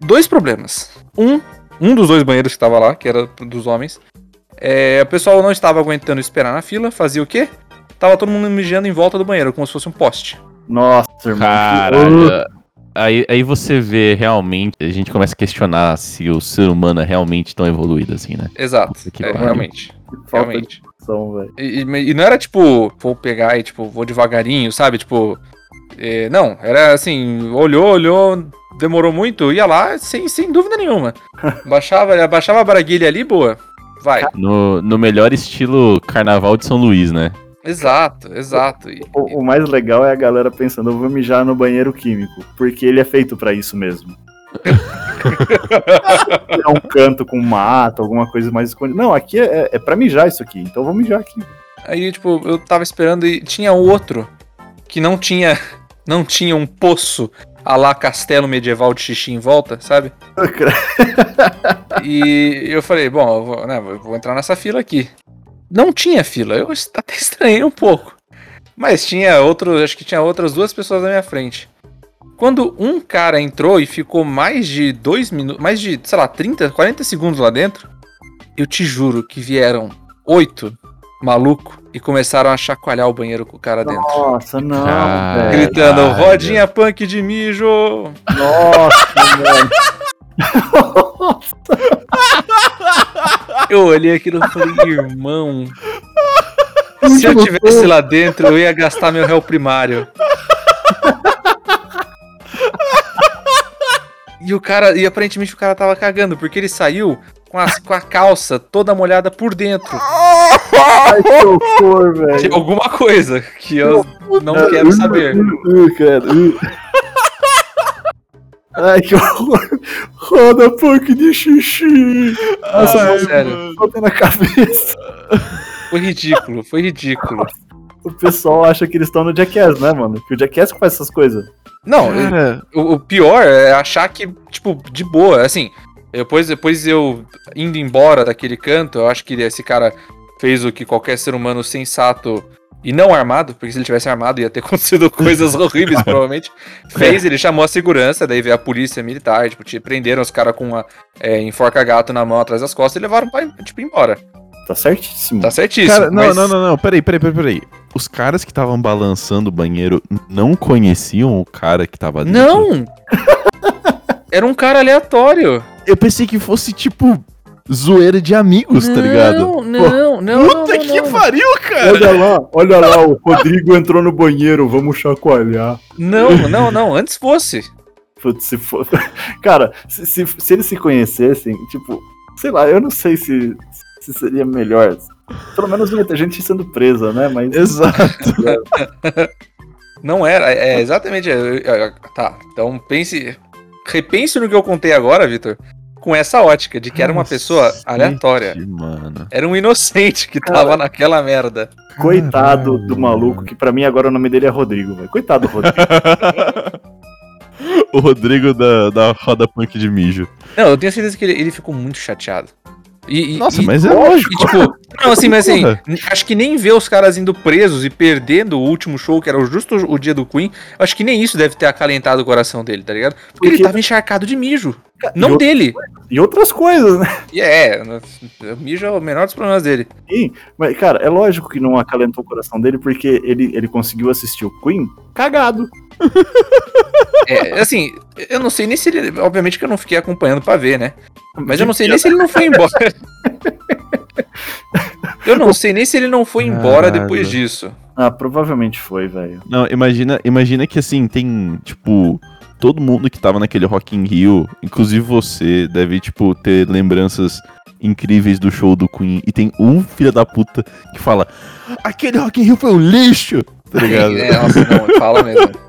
dois problemas. Um, um dos dois banheiros que tava lá, que era dos homens, é, o pessoal não estava aguentando esperar na fila, fazia o quê? Tava todo mundo mijando em volta do banheiro, como se fosse um poste. Nossa, irmão. Caralho. Aí, aí você vê realmente, a gente começa a questionar se o ser humano é realmente tão evoluído assim, né? Exato. Que é, realmente. Realmente. E, e- e não era tipo, vou pegar e tipo, vou devagarinho, sabe? Tipo. É, não, era assim, olhou, olhou, demorou muito, ia lá sem, sem dúvida nenhuma. Baixava, baixava a braguilha ali, boa. Vai. No, no melhor estilo carnaval de São Luís, né? Exato, exato. E- O, o mais legal é a galera pensando, eu vou mijar no banheiro químico, porque ele é feito pra isso mesmo. é um canto com mato, alguma coisa mais escondida. Não, aqui é, é pra mijar isso aqui, então eu vou mijar aqui. Aí, tipo, eu tava esperando e tinha outro que não tinha não tinha um poço a lá castelo medieval de xixi em volta, sabe? E eu falei, bom, eu vou, né, vou entrar nessa fila aqui. Não tinha fila, eu até estranhei um pouco. Mas tinha outro, acho que tinha outras duas pessoas na minha frente. Quando um cara entrou e ficou mais de dois minutos, mais de, sei lá, 30, 40 segundos lá dentro, eu te juro que vieram oito maluco e começaram a chacoalhar o banheiro com o cara dentro. Nossa, não, Caralho. velho. Gritando, Caralho. rodinha punk de mijo! Nossa, velho. Eu olhei aquilo e falei, irmão. Se eu tivesse lá dentro, eu ia gastar meu réu primário. E o cara, e aparentemente o cara tava cagando, porque ele saiu com, as- com a calça toda molhada por dentro. Ai, que horror, velho. alguma coisa que eu não quero saber. Ai, que horror. Roda punk de xixi. Nossa, Ai, sério. na cabeça. Foi ridículo, foi ridículo. O pessoal acha que eles estão no Jackass, né, mano? Que o Jackass que faz essas coisas. Não, O, o pior é achar que, tipo, de boa, assim, depois, depois eu indo embora daquele canto, eu acho que esse cara fez o que qualquer ser humano sensato e não armado, porque se ele tivesse armado ia ter acontecido coisas horríveis, provavelmente. Fez, ele chamou a segurança, daí veio a polícia militar, tipo, te prenderam os caras com uma é, enforca-gato na mão atrás das costas e levaram pra, tipo, embora. Tá certíssimo. Tá certíssimo. cara, não, mas- não, não, não, peraí, peraí, peraí, peraí. Os caras que estavam balançando o banheiro não conheciam o cara que tava dentro? Não! Era um cara aleatório. Eu pensei que fosse, tipo, zoeira de amigos, tá ligado? Não, não, não. Puta não, que não, pariu, cara! Olha lá, olha lá, o Rodrigo entrou no banheiro, vamos chacoalhar. Não, não, não. Antes fosse. Putz, se for... Cara, se, se, se eles se conhecessem, tipo, sei lá, eu não sei se, se seria melhor. Pelo menos não ia ter gente sendo presa, né? Mas. Exato. Não era. É exatamente. tá. Então pense. Repense no que eu contei agora, Vitor. Com essa ótica de que era uma pessoa aleatória. Mano. Era um inocente que Cara. tava naquela merda. Coitado Caralho, do maluco, mano. que pra mim agora o nome dele é Rodrigo, velho. Coitado do Rodrigo. o Rodrigo da, da roda punk de mijo. Não, eu tenho certeza que ele, ele ficou muito chateado. E, e- Nossa, e- mas é e, lógico. tipo, não, assim, mas assim, acho que nem ver os caras indo presos e perdendo o último show, que era o- justo o dia do Queen, acho que nem isso deve ter acalentado o coração dele, tá ligado? Porque, ele Porque- tava encharcado de mijo. Não eu- dele. e outras coisas, né? E é, o mijo é o menor dos problemas dele. Sim, mas, cara, é lógico que não acalentou o coração dele, porque ele, ele conseguiu assistir o Queen cagado. É, assim, eu não sei nem se ele. Obviamente que eu não fiquei acompanhando pra ver, né? Mas eu não sei nem se ele não foi embora. Eu não sei nem se ele não foi embora Caralho. depois disso. Ah, provavelmente foi, velho. Não, imagina, imagina que assim, tem, tipo, todo mundo que tava naquele Rock in Rio, inclusive você, deve, tipo, ter lembranças incríveis do show do Queen. E tem um filho da puta que fala, aquele Rock in Rio foi um lixo, tá ligado? É, nossa, não, fala mesmo.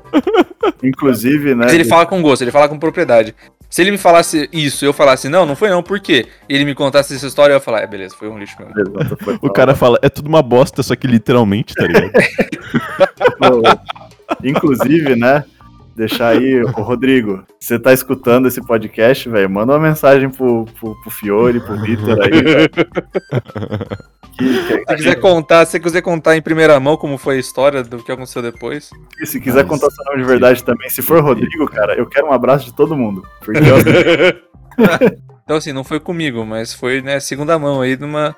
Inclusive, né? Mas ele fala com gosto, ele fala com propriedade. Se ele me falasse isso eu falasse, não, não foi não, por quê? E ele me contasse essa história, eu ia falar, é, beleza, foi um lixo mesmo. O cara fala, é tudo uma bosta, só que literalmente, tá ligado? falar. Inclusive, né? Deixar aí, ô Rodrigo, você tá escutando esse podcast, velho? Manda uma mensagem pro, pro, pro Fiore, pro Vitor aí. Que- que- Se você quiser contar, se você quiser contar em primeira mão como foi a história do que aconteceu depois. E se quiser Nossa. contar seu nome de verdade também, se for Rodrigo, cara, eu quero um abraço de todo mundo. Porque eu, Então, assim, não foi comigo, mas foi, né, segunda mão aí numa.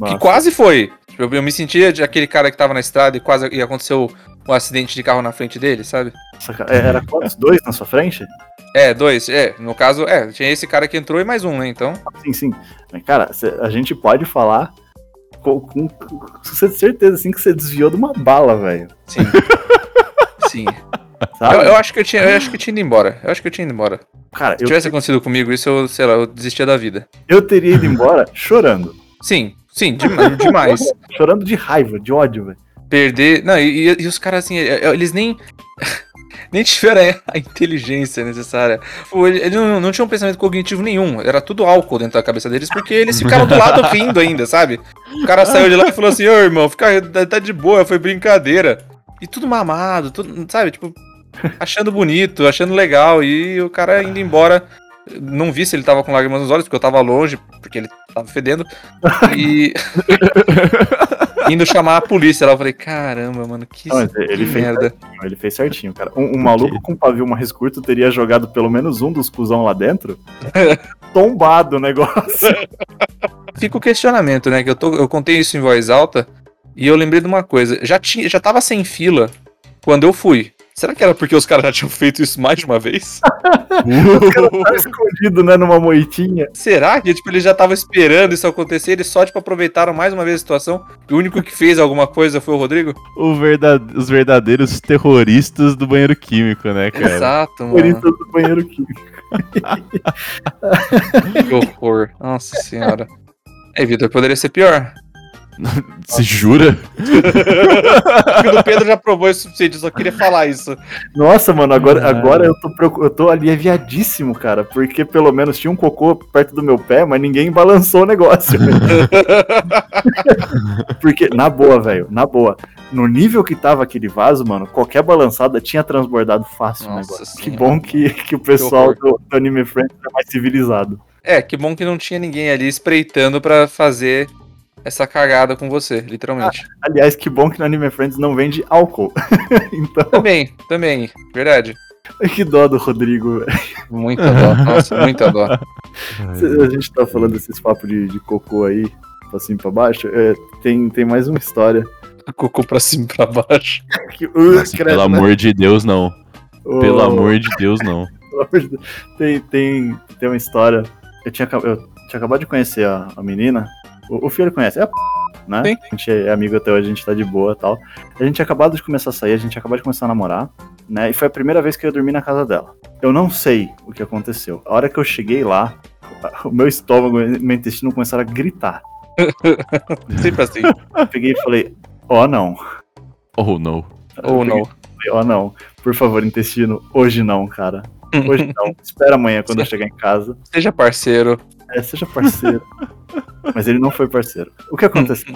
Nossa, Que quase foi. Tipo, Eu, eu me sentia de aquele cara que tava na estrada e quase e aconteceu um acidente de carro na frente dele, sabe? é, era quantos? Dois na sua frente? É, dois. É, no caso, é, tinha esse cara que entrou e mais um, né? Então. Sim, sim. Cara, a gente pode falar com, com, com certeza, assim, que você desviou de uma bala, velho. Sim. Sim. Sabe? Eu, eu acho que eu tinha, eu acho que eu tinha ido embora. Eu acho que eu tinha ido embora. Cara, Se eu, tivesse acontecido comigo isso, eu, sei lá, eu desistia da vida. eu teria ido embora chorando. Sim, sim, dem- demais. Chorando de raiva, de ódio, velho. Perder. Não, e, e- e os caras, assim, é- é- eles nem. Nem tiveram a inteligência necessária. Ele- Eles não, não tinham pensamento cognitivo nenhum. Era tudo álcool dentro da cabeça deles, porque eles ficaram do lado rindo ainda, sabe? O cara saiu de lá e falou assim: Ô irmão, fica, tá- tá de boa, foi brincadeira. E tudo mamado, tudo, sabe? Tipo, achando bonito, achando legal. E o cara indo embora. Não vi se ele tava com lágrimas nos olhos, porque eu tava longe, porque ele tava fedendo. E. indo chamar a polícia lá. Eu falei: caramba, mano, que, Não, ele que fez merda. certinho, ele fez certinho, cara. Um, um maluco com pavio mais curto teria jogado pelo menos um dos cuzão lá dentro. tombado o negócio. Fica o questionamento, né? Que eu, tô, eu contei isso em voz alta e eu lembrei de uma coisa. Já, tinha, já tava sem fila quando eu fui. Será que era porque os caras já tinham feito isso mais de uma vez? Tava escondido, né, numa moitinha. Será que tipo, eles já estavam esperando isso acontecer? Eles só tipo, aproveitaram mais uma vez a situação? E o único que fez alguma coisa foi o Rodrigo? O verda- Os verdadeiros terroristas do banheiro químico, né, cara? Exato, mano. isso do banheiro químico. Que horror. Nossa senhora. É, Vitor, poderia ser pior. Você jura? O Pedro já provou isso o suficiente, eu só queria falar isso. Nossa, mano, agora, Caralho. agora eu, tô, eu tô aliviadíssimo, cara. Porque pelo menos tinha um cocô perto do meu pé, mas ninguém balançou o negócio. porque, na boa, velho, na boa. No nível que tava aquele vaso, mano, qualquer balançada tinha transbordado fácil o Nossa negócio. Que bom que, que o pessoal horror. do, do Anime Friends é mais civilizado. É, que bom que não tinha ninguém ali espreitando pra fazer essa cagada com você, literalmente. Aliás, que bom que no Anime Friends não vende álcool. então, Também, também, verdade. que dó do Rodrigo, velho. Muita dó, nossa, muita dó. A gente tá falando desses papos de, de cocô aí, pra cima e pra baixo. é, tem, tem mais uma história. Cocô pra cima e pra baixo. Que, uh, Nossa, credo, pelo né? amor de Deus, não. Ô, Pelo amor de Deus, não. pelo amor de Deus. Tem, tem, tem uma história. Eu tinha eu tinha acabado de conhecer a, a menina. O, o filho conhece, é a p, né? Sim. A gente é amigo até hoje, a gente tá de boa e tal. A gente tinha acabado de começar a sair, a gente acabado de começar a namorar, né? E foi a primeira vez que eu dormi na casa dela. Eu não sei o que aconteceu. A hora que eu cheguei lá, o meu estômago e meu intestino começaram a gritar. Sempre assim. Eu peguei e falei, ó não. Oh, não. Ou não. Falei, Ó não. Por favor, intestino, hoje não, cara. Hoje não. Espera amanhã quando eu chegar em casa. Seja parceiro. É, seja parceiro. Mas ele não foi parceiro. O que aconteceu?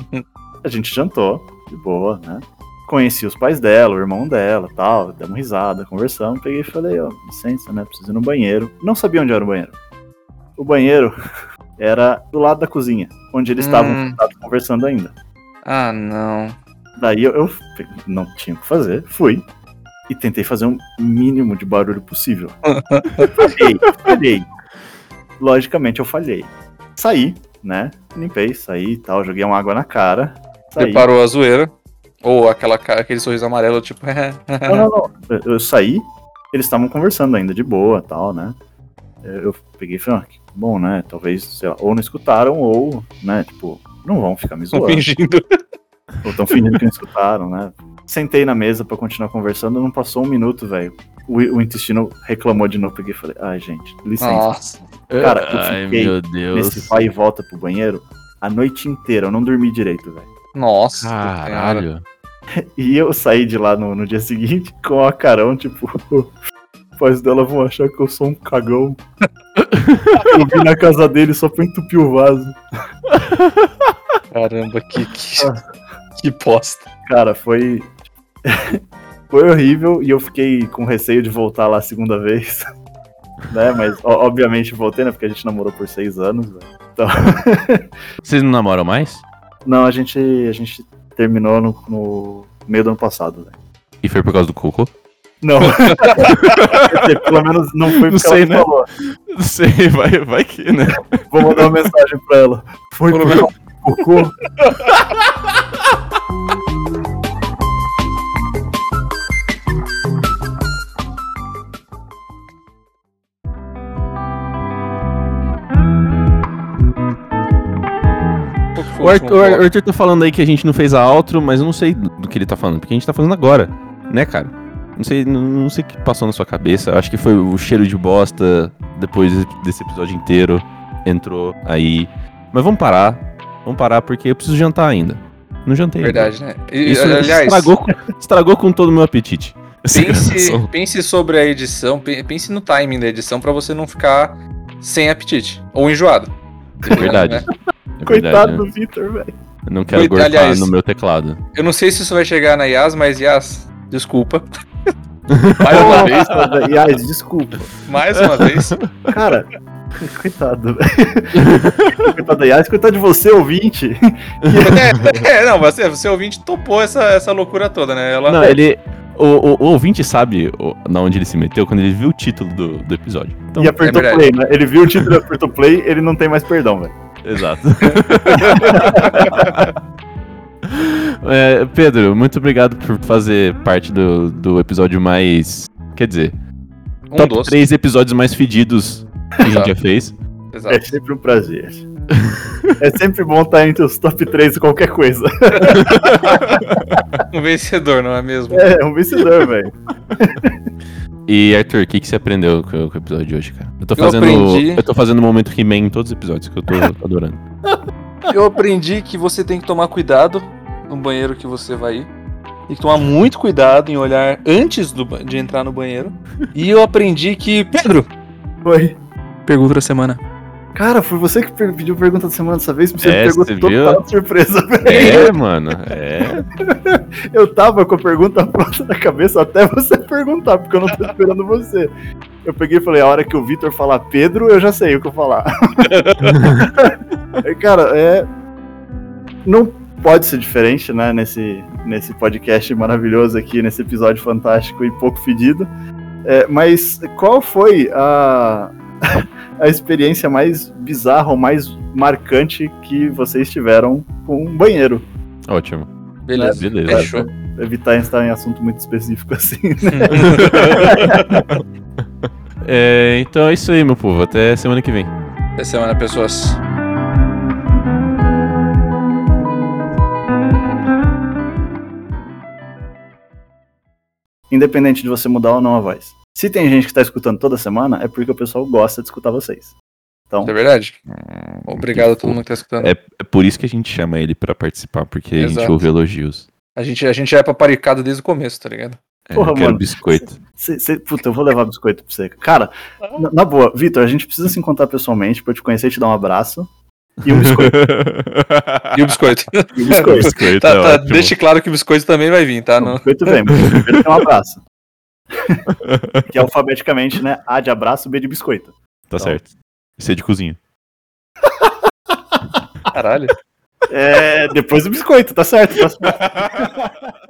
A gente jantou, de boa, né? Conheci os pais dela, o irmão dela tal, demos risada, conversamos. Peguei e falei, ó, licença, né? Preciso ir no banheiro. Não sabia onde era o banheiro. O banheiro era do lado da cozinha, onde eles estavam Hum. conversando ainda. Ah, não. Daí eu, eu não tinha o que fazer, fui e tentei fazer um mínimo de barulho possível. falhei, falhei. Logicamente eu falhei. Saí, né? Limpei, saí e tal, joguei uma água na cara. Saí. Preparou a zoeira. Ou aquela cara, aquele sorriso amarelo, tipo. Não, não, não. Eu, eu saí, eles estavam conversando ainda de boa tal, né? Eu peguei e falei, ah, que bom, né? Talvez, sei lá, ou não escutaram, ou, né, tipo, não vão ficar me zoando. fingindo. Ou tão fingindo que não escutaram, né? Sentei na mesa pra continuar conversando, não passou um minuto, velho. O, o intestino reclamou de novo, peguei e falei, ai, gente, licença. Nossa. Cara, eu Ai, fiquei meu Deus. Nesse vai e volta pro banheiro, a noite inteira, eu não dormi direito, velho. Nossa. Caralho. E eu saí de lá no, no dia seguinte com a carão, tipo, os pais dela vão achar que eu sou um cagão. eu vim na casa dele só pra entupir o vaso. Caramba, que, que, que bosta. Cara, foi. foi horrível e eu fiquei com receio de voltar lá a segunda vez. Né? Mas ó, obviamente voltei, né? Porque a gente namorou por seis anos, velho. Então. Vocês não namoram mais? Não, a gente, a gente terminou no, no meio do ano passado, velho. E foi por causa do cocô? Não. Pelo menos não foi Não sei, né? falou. Não sei, vai, vai que, né? Vou mandar uma mensagem pra ela. Foi Pelo por causa do cocô? O Arthur, o Arthur tá falando aí que a gente não fez a outro, mas eu não sei do que ele tá falando, porque a gente tá fazendo agora, né, cara? Não sei, não, não sei o que passou na sua cabeça. Acho que foi o cheiro de bosta depois desse episódio inteiro. Entrou aí. Mas vamos parar. Vamos parar porque eu preciso jantar ainda. Não jantei. ainda. Verdade, né? E, Isso aliás, estragou, com- estragou com todo o meu apetite. Pense, pense sobre a edição, pe- pense no timing da edição pra você não ficar sem apetite ou enjoado. É verdade. Né? É Coitado verdade, né? do Vitor, velho. Eu não quero Coit- gorfar aliás- no meu teclado. Eu não sei se isso vai chegar na Yas, mas Yas, desculpa. Mais uma vez, velho. Ai, desculpa. mais uma vez. Cara, coitado, velho. coitado da Yas, coitado de você, ouvinte. É, é, não, você, você ouvinte topou essa, essa loucura toda, né? Ela, Não, ele. O, o, o ouvinte sabe o- na onde ele se meteu quando ele viu o título do, do episódio. Então, E apertou é play, né? Ele viu o título e apertou play, ele não tem mais perdão, velho. Exato. É, Pedro, muito obrigado por fazer parte do, do episódio mais. Quer dizer, um top doce. 3 episódios mais fedidos que a gente já fez. Exato. É sempre um prazer. É sempre bom estar entre os top 3 de qualquer coisa. Um vencedor, não é mesmo? É, um vencedor, velho. E Arthur, o que, que você aprendeu com, com o episódio de hoje, cara? Eu tô Eu fazendo. aprendi- Eu tô fazendo o momento He-Man em todos os episódios que eu tô adorando. Eu aprendi que você tem que tomar cuidado no banheiro que você vai ir. Tem que tomar muito cuidado em olhar antes do de entrar no banheiro. E eu aprendi que. Pedro! Foi. Pergunta da semana. Cara, foi você que pediu pergunta da semana dessa vez, você É, me pegou total de surpresa, velho. É, mano. É. Eu tava com a pergunta pronta na cabeça até você perguntar, porque eu não tô esperando você. Eu peguei e falei, a hora que o Vitor falar Pedro, eu já sei o que eu falar. Cara, é. Não pode ser diferente, né, nesse, nesse podcast maravilhoso aqui, nesse episódio fantástico e pouco fedido. É, mas qual foi a, a experiência mais bizarra ou mais marcante que vocês tiveram com um banheiro? Ótimo. Beleza. Beleza. Fechou. Evitar entrar em assunto muito específico assim, né? É, então é isso aí, meu povo. Até semana que vem. Até semana, pessoas. Independente de você mudar ou não a voz. Se tem gente que tá escutando toda semana, é porque o pessoal gosta de escutar vocês. Então, Isso é verdade. Hum, Obrigado a todo mundo que tá escutando. É, é por isso que a gente chama ele pra participar, porque a gente Exato. ouve elogios. A gente, a gente já é paparicado desde o começo, tá ligado? É, Porra, eu quero mano. biscoito. cê, cê- puta, eu vou levar biscoito pra você. Cara, na, na boa, Vitor, a gente precisa se encontrar pessoalmente pra eu te conhecer e te dar um abraço. E um biscoito. E o biscoito. E um biscoito. biscoito tá, é tá, deixe claro que o biscoito também vai vir, tá? O Não, biscoito vem, mas primeiro tem um abraço. Que é alfabeticamente, né? A de abraço, B de biscoito. Tá certo. Isso é de cozinha. caralho. É, depois do biscoito, tá certo. Tá certo.